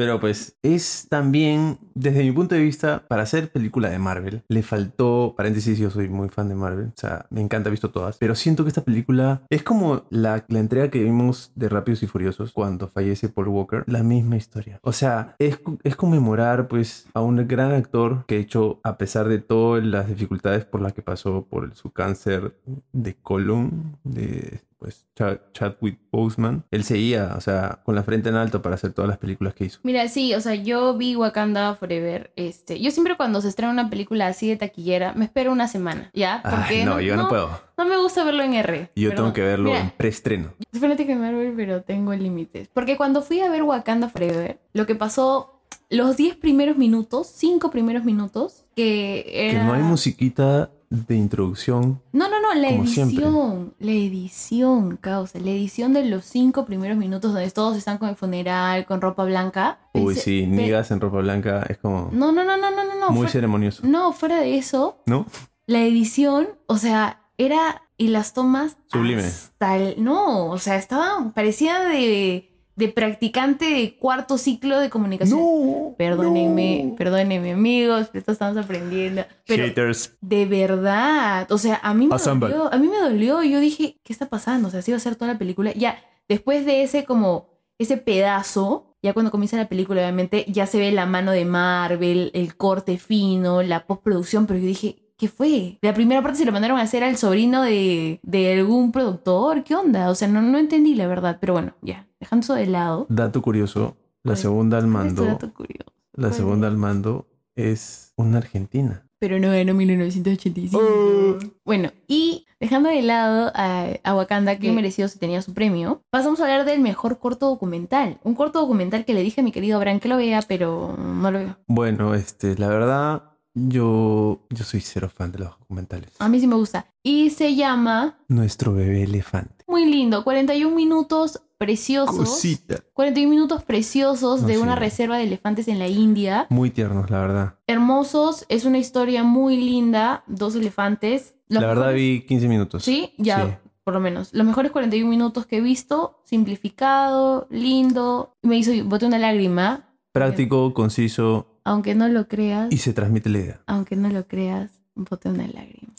Pero pues es también, desde mi punto de vista, para hacer película de Marvel, le faltó, paréntesis, yo soy muy fan de Marvel, o sea, me encanta, he visto todas, pero siento que esta película es como la, la entrega que vimos de Rápidos y Furiosos cuando fallece Paul Walker, la misma historia. O sea, es, es conmemorar pues a un gran actor que hecho, a pesar de todas las dificultades por las que pasó por su cáncer de colon, de pues Chad- Chadwick Boseman, él seguía, o sea, con la frente en alto para hacer todas las películas que hizo. Mira, sí, o sea, yo vi Wakanda Forever, este, yo siempre cuando se estrena una película así de taquillera, me espero una semana, ¿ya? Porque Ay, no, yo no, puedo. No me gusta verlo en R. Yo tengo que verlo Mira, en preestreno. Soy fanática de Marvel, pero tengo límites. Porque cuando fui a ver Wakanda Forever, lo que pasó los 10 primeros minutos, 5 primeros minutos, que Que era... no hay musiquita de introducción. No, no, no, la siempre. edición, la edición, causa, la edición de los cinco primeros minutos donde todos están con el funeral, con ropa blanca. Uy, sí, Nigas en ropa blanca es como No, no, no, no, no, no, no. muy fuera- ceremonioso, No, fuera de eso, ¿no? la edición, o sea, era y las tomas Sublime. hasta el- no, o sea, estaban parecía de de practicante de cuarto ciclo de comunicación. No, perdónenme, perdónenme amigos, esto estamos aprendiendo, pero Haters. de verdad, o sea, a mí me Assemble. dolió, a mí me dolió y yo dije, ¿qué está pasando? O sea, así va a ser toda la película. Ya, después de ese como, ese pedazo, ya cuando comienza la película, obviamente, ya se ve la mano de Marvel, el corte fino, la postproducción, pero yo dije, ¿qué fue? La primera parte se lo mandaron a hacer al sobrino de, de algún productor, ¿qué onda? O sea, no, no entendí la verdad, pero bueno, ya, dejando eso de lado. Dato curioso, la segunda al ¿cuál es tu mando, dato curioso? la ¿Cuál segunda al mando es una argentina. Pero no ganó 1985. Bueno, y dejando de lado a, a Wakanda, que merecido se tenía su premio, pasamos a hablar del mejor corto documental. Un corto documental que le dije a mi querido Abraham que lo vea, pero no lo veo. Bueno, este, la verdad, yo, yo soy cero fan de los documentales. A mí sí me gusta. Y se llama Nuestro bebé elefante. Muy lindo, 41 minutos preciosos. Cosita. 41 minutos preciosos No, de sí. una reserva de elefantes en la India. Muy tiernos, la verdad. Hermosos, es una historia muy linda. Dos elefantes. Los la verdad vi 15 minutos. Sí, ya, Sí. por lo menos. Los mejores 41 minutos que he visto, simplificado, lindo. Me hizo, boté una lágrima, Práctico, conciso aunque no lo creas, y se transmite la idea. aunque no lo creas, boté una lágrima.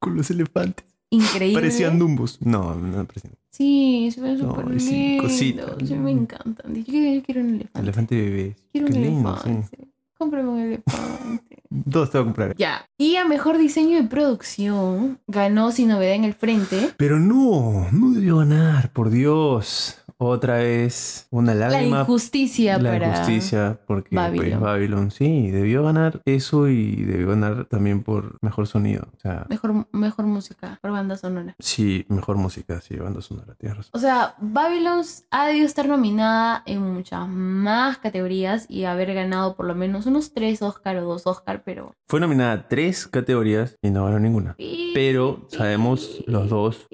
Con los elefantes. Increíble. Parecían dumbos. No, no parecían. Sí, se ven No, súper sí, cosita. Sí, me encantan. Yo yo quiero un elefante. Elefante bebé. Quiero Qué un lindo, elefante. sí. Cómprame un elefante. Dos te voy a comprar. ya. Y a mejor diseño de producción ganó Sin Novedad en el Frente. Pero no, no debió ganar, por Dios. Otra vez una La lágrima. injusticia la para. injusticia, porque Babylon. pues Babylon sí, debió ganar eso y debió ganar también por mejor sonido. O sea, Mejor, mejor música, por banda sonora. sí, mejor música, sí, banda sonora, tienes razón. O sea, Babylon ha debido estar nominada en muchas más categorías y haber ganado por lo menos unos tres Oscar o dos Oscar, pero Fue nominada a tres categorías y no ganó ninguna. Pero sabemos los dos.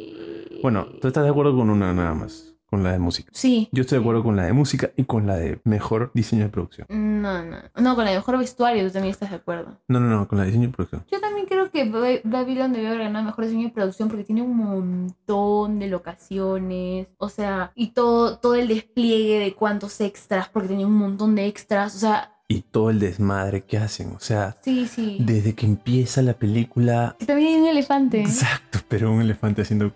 Bueno, tú estás de acuerdo con una nada más, con la de música. sí. Yo estoy de acuerdo con la de música y con la de mejor diseño de producción. No, no. No, con el mejor vestuario tú también estás de acuerdo. No, no, no, con la de diseño de producción. Yo también creo que Ba- Babylon debió haber ganado mejor diseño de producción porque tiene un montón de locaciones, o sea, y todo, todo el despliegue de cuántos extras, porque tenía un montón de extras, o sea, Y todo el desmadre que hacen. O sea, sí, sí. desde que empieza la película. Y también hay un elefante. Exacto, pero un elefante haciendo.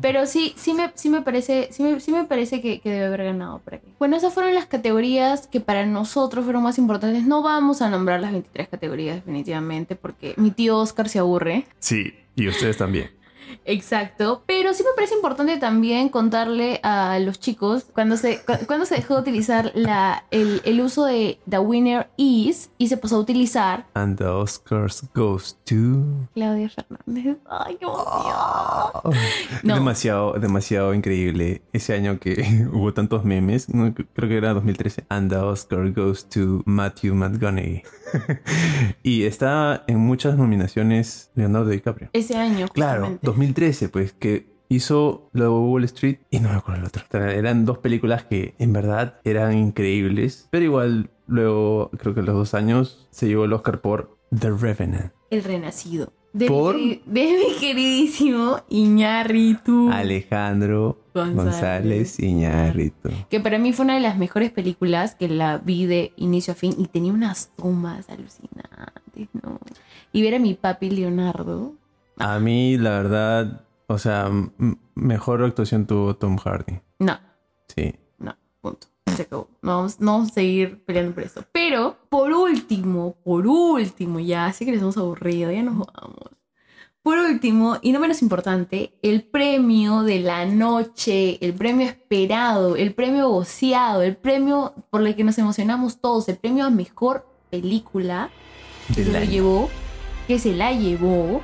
Pero sí, sí me, sí me parece, sí me, sí me parece que, que debe haber ganado por aquí. Bueno, esas fueron las categorías que para nosotros fueron más importantes. No vamos a nombrar las 23 categorías definitivamente porque mi tío Oscar se aburre. Sí, y ustedes también. Exacto, pero sí me parece importante también contarle a los chicos cuando se, cu- cuando se dejó de utilizar la, el, el uso de The Winner Is y se pasó a utilizar And the Oscars goes to. Claudia Fernández. Ay, qué No. demasiado, demasiado increíble. Ese año que hubo tantos memes, no, creo que era 2013. And the Oscar goes to Matthew McConaughey. y está en muchas nominaciones Leonardo DiCaprio. Ese año. Claro, justamente. 2013, pues, que hizo lo de Wall Street y no me acuerdo el otro. Eran dos películas que en verdad eran increíbles, pero igual luego, creo que a los dos años, se llevó el Oscar por The Revenant. El Renacido. De, ¿Por? Mi, de mi queridísimo Iñárritu. Alejandro González. González Iñárritu. Que para mí fue una de las mejores películas que la vi de inicio a fin y tenía unas tomas alucinantes, ¿no? Y ver a mi papi Leonardo. A mí, la verdad, o sea, mejor actuación tuvo Tom Hardy. No, Sí. no, punto. Se acabó. No vamos, no vamos a seguir peleando por eso. Pero, por último, por último, ya sé que les hemos aburrido, ya nos vamos. Por último, y no menos importante, el premio de la noche, el premio esperado, el premio goceado, el premio por el que nos emocionamos todos, el premio a mejor película que se lo llevó, que se la llevó.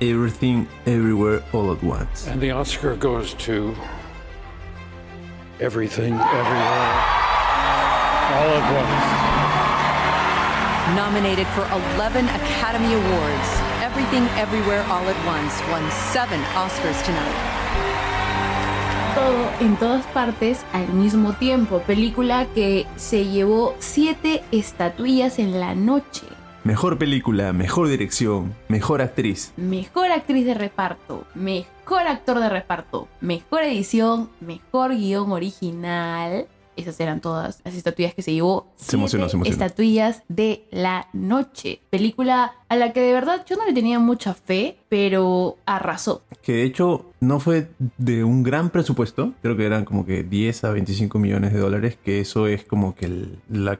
Everything, Everywhere, All at Once. And the Oscar goes to Everything, Everywhere, All at Once. Nominated for 11 Academy Awards, Everything Everywhere All at Once won seven Oscars tonight. Todo en todas partes al mismo tiempo. Película que se llevó siete estatuillas en la noche. Mejor película, mejor dirección, mejor actriz. Mejor actriz de reparto, mejor actor de reparto, mejor edición, mejor guion original. Esas eran todas las estatuillas que se llevó. Se emocionó, se emocionó. Estatuillas de la noche. Película a la que de verdad yo no le tenía mucha fe, pero arrasó. Que de hecho no fue de un gran presupuesto. Creo que eran como que 10 a 25 millones de dólares. Que eso es como que el- la,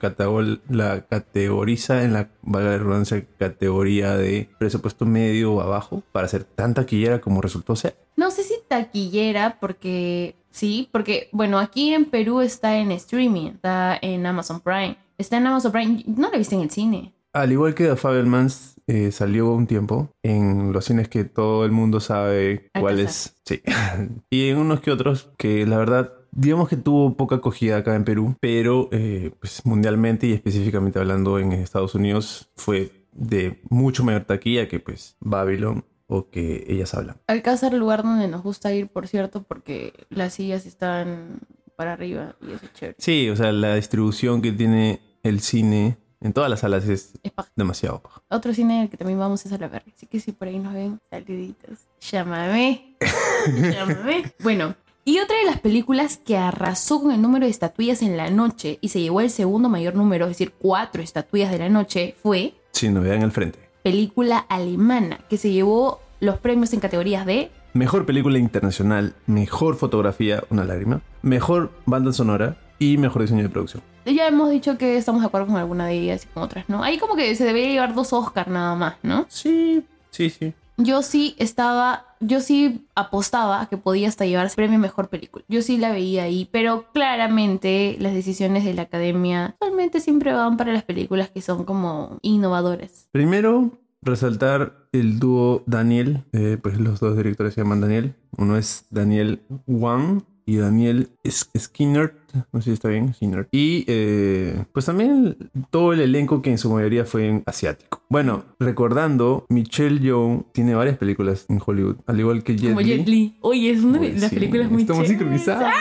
la categoriza en la, valga la redundancia, categoría de presupuesto medio o abajo. Para ser tan taquillera como resultó ser. No sé si taquillera, porque sí, porque bueno, aquí en Perú está en streaming, está en Amazon Prime. Está en Amazon Prime, no la viste en el cine. Al igual que The Fabelmans eh, salió un tiempo en los cines que todo el mundo sabe cuáles. Sí. y en unos que otros que la verdad, digamos que tuvo poca acogida acá en Perú, pero eh, pues mundialmente y específicamente hablando en Estados Unidos fue de mucho mayor taquilla que pues Babylon o que ellas hablan. Alcázar, lugar donde nos gusta ir, por cierto, porque las sillas están para arriba y eso es chévere. Sí, o sea, la distribución que tiene el cine en todas las salas es demasiado paja. Otro cine al que también vamos es a la verga, así que si por ahí nos ven, saluditos. Llámame. Llámame. Bueno, y otra de las películas que arrasó con el número de estatuillas en la noche y se llevó el segundo mayor número, es decir, cuatro estatuillas de la noche, fue Sin novedad en el frente. película alemana, que se llevó los premios en categorías de Mejor película internacional, mejor fotografía, una lágrima, mejor banda sonora y mejor diseño de producción. Ya hemos dicho que estamos de acuerdo con alguna de ellas y con otras, ¿no? Ahí como que se debería llevar dos Oscar nada más, ¿no? Sí, sí, sí. Yo sí estaba, yo sí apostaba a que podía hasta llevarse premio mejor película. Yo sí la veía ahí, pero claramente las decisiones de la academia realmente siempre van para las películas que son como innovadoras. Primero, resaltar el dúo Daniel, eh, pues los dos directores se llaman Daniel. Uno es Daniel Wang y Daniel Skinner, no sé si está bien, Skinner. Y eh, pues también todo el elenco que en su mayoría fue asiático. Bueno, recordando, Michelle Yeoh tiene varias películas en Hollywood, al igual que Jet como Li. Jet Li. Oye, es una de las sí, películas muy estamos. ¡Ah!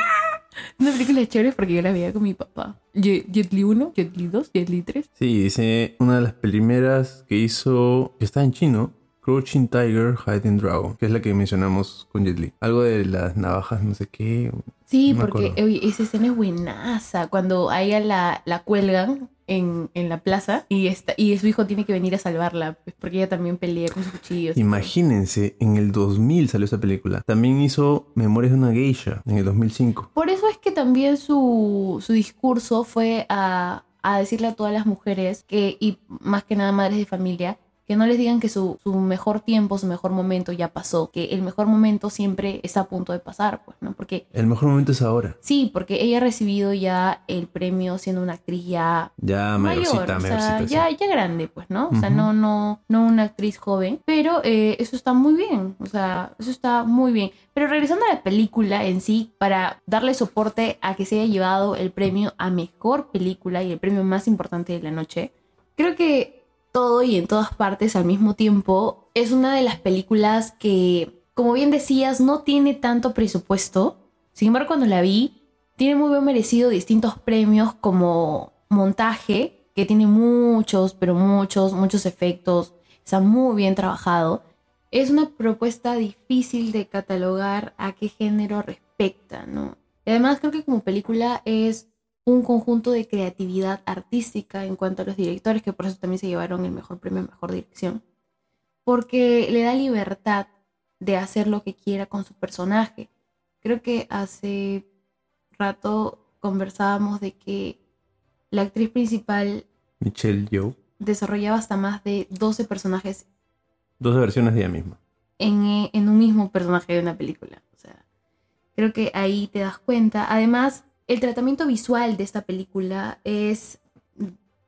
Una película chévere porque yo la veía con mi papá. Jet, Li 1, Jet Li 2, Jet Li 3. Sí, dice una de las primeras que hizo, que está en chino, Crouching Tiger, Hiding Dragon, que es la que mencionamos con Jet Li. Algo de las navajas, no sé qué. Sí, no porque oye, esa escena es buenaza. Cuando a ella la, la cuelgan en, en la plaza y, está, y su hijo tiene que venir a salvarla, pues, porque ella también pelea con sus cuchillos. Imagínense, en el 2000 salió esa película. También hizo Memorias de una Geisha en el 2005. Por eso es que también su, su discurso fue a, a decirle a todas las mujeres que, y más que nada madres de familia, que no les digan que su, su mejor tiempo, su mejor momento ya pasó, que el mejor momento siempre está a punto de pasar, pues, ¿no? Porque El mejor momento es ahora. sí, porque ella ha recibido ya el premio siendo una actriz ya Ya mayor, mayorcita, o sea, sí. ya, ya grande, pues, ¿no? O sea, no, no, no una actriz joven, pero eh, eso está muy bien, o sea, eso está muy bien. Pero regresando a la película en sí, para darle soporte a que se haya llevado el premio a mejor película y el premio más importante de la noche, creo que todo y en todas partes al mismo tiempo es una de las películas que, como bien decías, no tiene tanto presupuesto. Sin embargo, cuando la vi, tiene muy bien merecido distintos premios como montaje, que tiene muchos, pero muchos, muchos efectos. Está muy bien trabajado. Es una propuesta difícil de catalogar a qué género respecta, ¿no? Y además creo que como película es un conjunto de creatividad artística en cuanto a los directores, que por eso también se llevaron el mejor premio a mejor dirección. Porque le da libertad de hacer lo que quiera con su personaje. Creo que hace rato conversábamos de que la actriz principal Michelle Yeoh. desarrollaba hasta más de 12 personajes 12 versiones de ella misma. en, eh, en un mismo personaje de una película. O sea, creo que ahí te das cuenta. Además, el tratamiento visual de esta película es.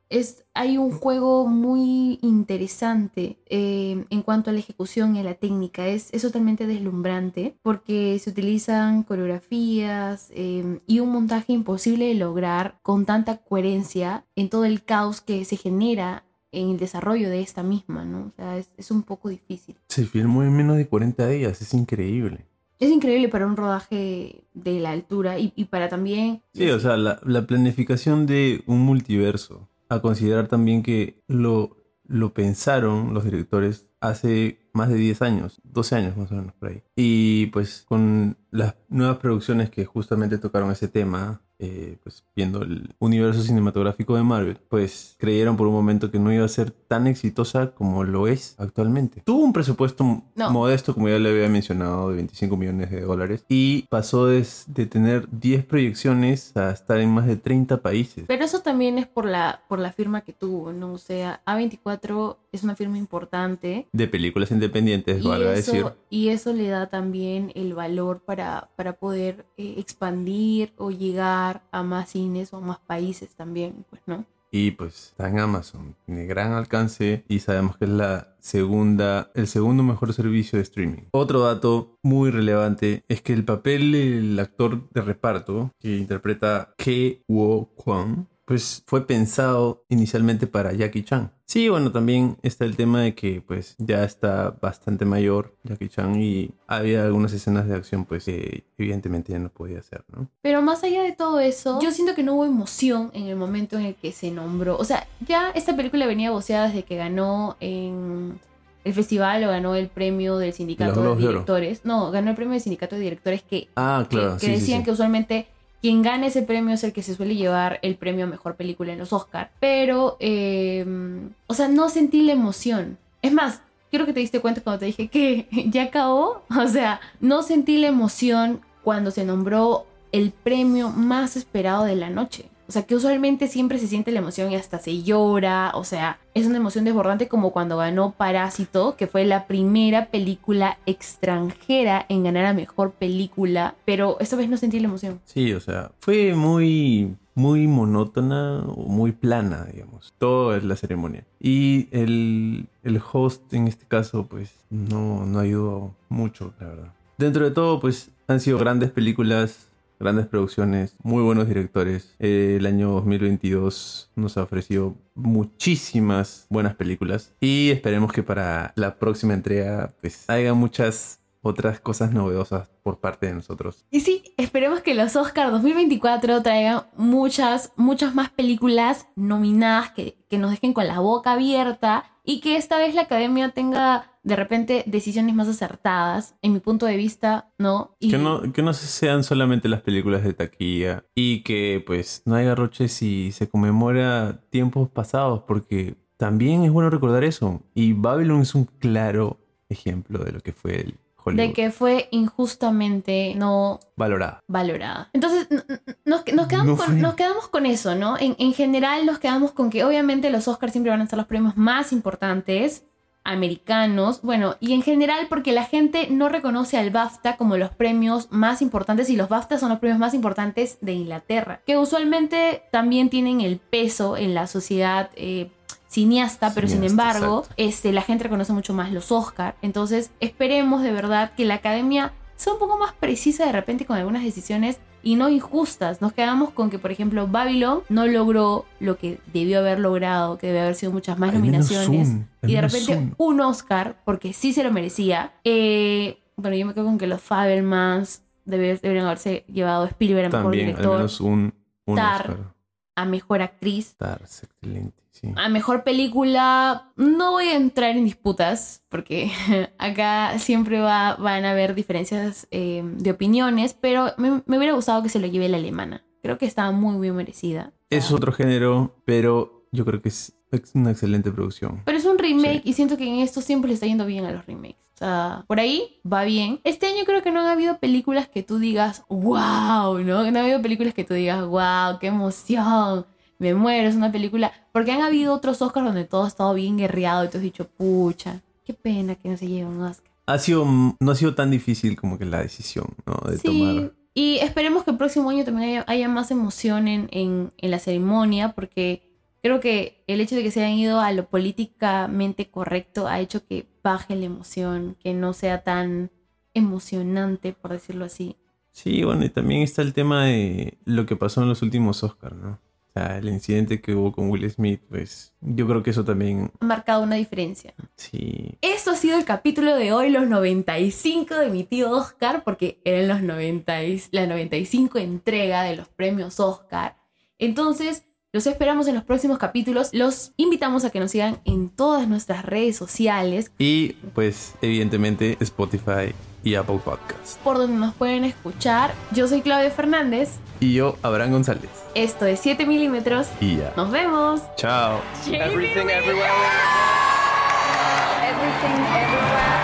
es hay un juego muy interesante eh, en cuanto a la ejecución y a la técnica. Es, es totalmente deslumbrante porque se utilizan coreografías eh, y un montaje imposible de lograr con tanta coherencia en todo el caos que se genera en el desarrollo de esta misma, ¿no? O sea, es, es un poco difícil. Se filmó en menos de 40 días, es increíble. Es increíble para un rodaje de la altura y, para también... Sí, o sea, la, la planificación de un multiverso. A considerar también que lo, lo pensaron los directores hace más de 10 años, 12 años más o menos por ahí. Y pues con las nuevas producciones que justamente tocaron ese tema, eh, pues viendo el universo cinematográfico de Marvel, pues creyeron por un momento que no iba a ser tan exitosa como lo es actualmente. Tuvo un presupuesto No. modesto, como ya le había mencionado, de 25 millones de dólares y pasó de, de tener 10 proyecciones a estar en más de 30 países. Pero eso también es por la, por la firma que tuvo, ¿no? O sea, A24 es una firma importante. De películas independientes, Y valga eso, decir. y eso le da también el valor para, para poder eh, expandir o llegar a más cines o a más países también, pues, ¿no? Y pues está en Amazon, tiene gran alcance y sabemos que es la segunda, el segundo mejor servicio de streaming. Otro dato muy relevante es que el papel del actor de reparto que interpreta Ke Wo Kwon pues fue pensado inicialmente para Jackie Chan. Sí, bueno, también está el tema de que pues ya está bastante mayor Jackie Chan y había algunas escenas de acción pues que evidentemente ya no podía hacer, ¿no? Pero más allá de todo eso, yo siento que no hubo emoción en el momento en el que se nombró. O sea, ya esta película venía voceada desde que ganó en el festival o ganó el premio del sindicato de directores. No, ganó el premio del sindicato de directores que, Ah, que- claro, que sí, sí, decían sí. que usualmente quien gana ese premio es el que se suele llevar el premio a mejor película en los Oscar. Pero, eh, o sea, no sentí la emoción. Es más, quiero que te diste cuenta cuando te dije que ya acabó. O sea, no sentí la emoción cuando se nombró el premio más esperado de la noche. O sea, que usualmente siempre se siente la emoción y hasta se llora. O sea, es una emoción desbordante como cuando ganó Parásito, que fue la primera película extranjera en ganar a mejor película. Pero esta vez no sentí la emoción. Sí, o sea, fue muy, muy monótona o muy plana, digamos, toda la ceremonia. Y el, el host en este caso, pues, no, no ayudó mucho, la verdad. Dentro de todo, pues, han sido grandes películas, grandes producciones, muy buenos directores. Eh, el año 2022 nos ha ofrecido muchísimas buenas películas. Y esperemos que para la próxima entrega, pues, haya muchas otras cosas novedosas por parte de nosotros. Y sí, esperemos que los Oscars 2024 traigan muchas, muchas más películas nominadas que, que nos dejen con la boca abierta y que esta vez la academia tenga de repente decisiones más acertadas, en mi punto de vista, ¿no? Y Que no, que no sean solamente las películas de taquilla y que pues no haya roches si se conmemora tiempos pasados porque también es bueno recordar eso y Babylon es un claro ejemplo de lo que fue el Hollywood de que fue injustamente no valorada. valorada. Entonces, nos, nos quedamos, No con, nos quedamos con eso, ¿no? En, en general nos quedamos con que obviamente los Oscars siempre van a ser los premios más importantes americanos, bueno, y en general porque la gente no reconoce al BAFTA como los premios más importantes y los BAFTA son los premios más importantes de Inglaterra, que usualmente también tienen el peso en la sociedad eh, cineasta, pero sin embargo, exacto. este, la gente reconoce mucho más los Oscar. Entonces, esperemos de verdad que la academia sea un poco más precisa de repente con algunas decisiones y no injustas. Nos quedamos con que, por ejemplo, Babylon no logró lo que debió haber logrado, que debe haber sido muchas más nominaciones. y de repente un. un Oscar, porque sí se lo merecía. Eh, bueno, yo me quedo con que los Fabelmans debe- deberían haberse llevado a Spielberg a mejor También al director, menos un, un Tar. Oscar. a mejor actriz. Tar, excelente, sí. A mejor película, no voy a entrar en disputas, porque acá siempre va, van a haber diferencias eh, de opiniones, pero me, me hubiera gustado que se lo lleve la alemana. Creo que estaba muy bien merecida. Es otro género, pero yo creo que es, una excelente producción. Pero es un remake y siento que en esto siempre le está yendo bien a los remakes. O sea, por ahí va bien. Este año creo que no han habido películas que tú digas, wow, ¿no? No ha habido películas que tú digas, wow, qué emoción. Me muero, es una película. Porque han habido otros Oscars donde todo ha estado bien guerreado y tú has dicho, pucha, qué pena que no se lleve un Oscar. Ha sido, no ha sido tan difícil como que la decisión, ¿no? De Sí, tomar. y esperemos que el próximo año también haya, haya más emoción en, en- en la ceremonia, porque creo que el hecho de que se hayan ido a lo políticamente correcto ha hecho que baje la emoción, que no sea tan emocionante, por decirlo así. Sí, bueno, y también está el tema de lo que pasó en los últimos Oscars, ¿no? Sea, el incidente que hubo con Will Smith, pues yo creo que eso también, Ha marcado una diferencia. sí. Esto ha sido el capítulo de hoy, los 95 de mi tío Oscar, porque eran los 90, y- la 95 entrega de los premios Oscar. Entonces, los esperamos en los próximos capítulos. Los invitamos a que nos sigan en todas nuestras redes sociales, Y pues evidentemente Spotify y Apple Podcasts. por donde nos pueden escuchar. Yo soy Claudia Fernández. Y yo, Abraham González. Esto es 7 milímetros. Y ya. Nos vemos. Chao. Everything everywhere. Everything everywhere.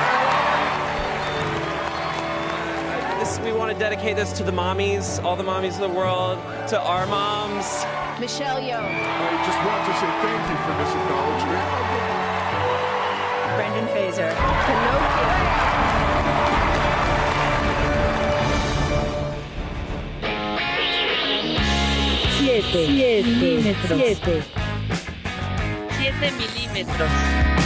This, we want to dedicate this to the mommies, all the mommies of the world, to our moms. Michelle Yeoh. I just want to say thank you for this acknowledgement. Brendan Fraser. 7, 7 milímetros. 7 milímetros.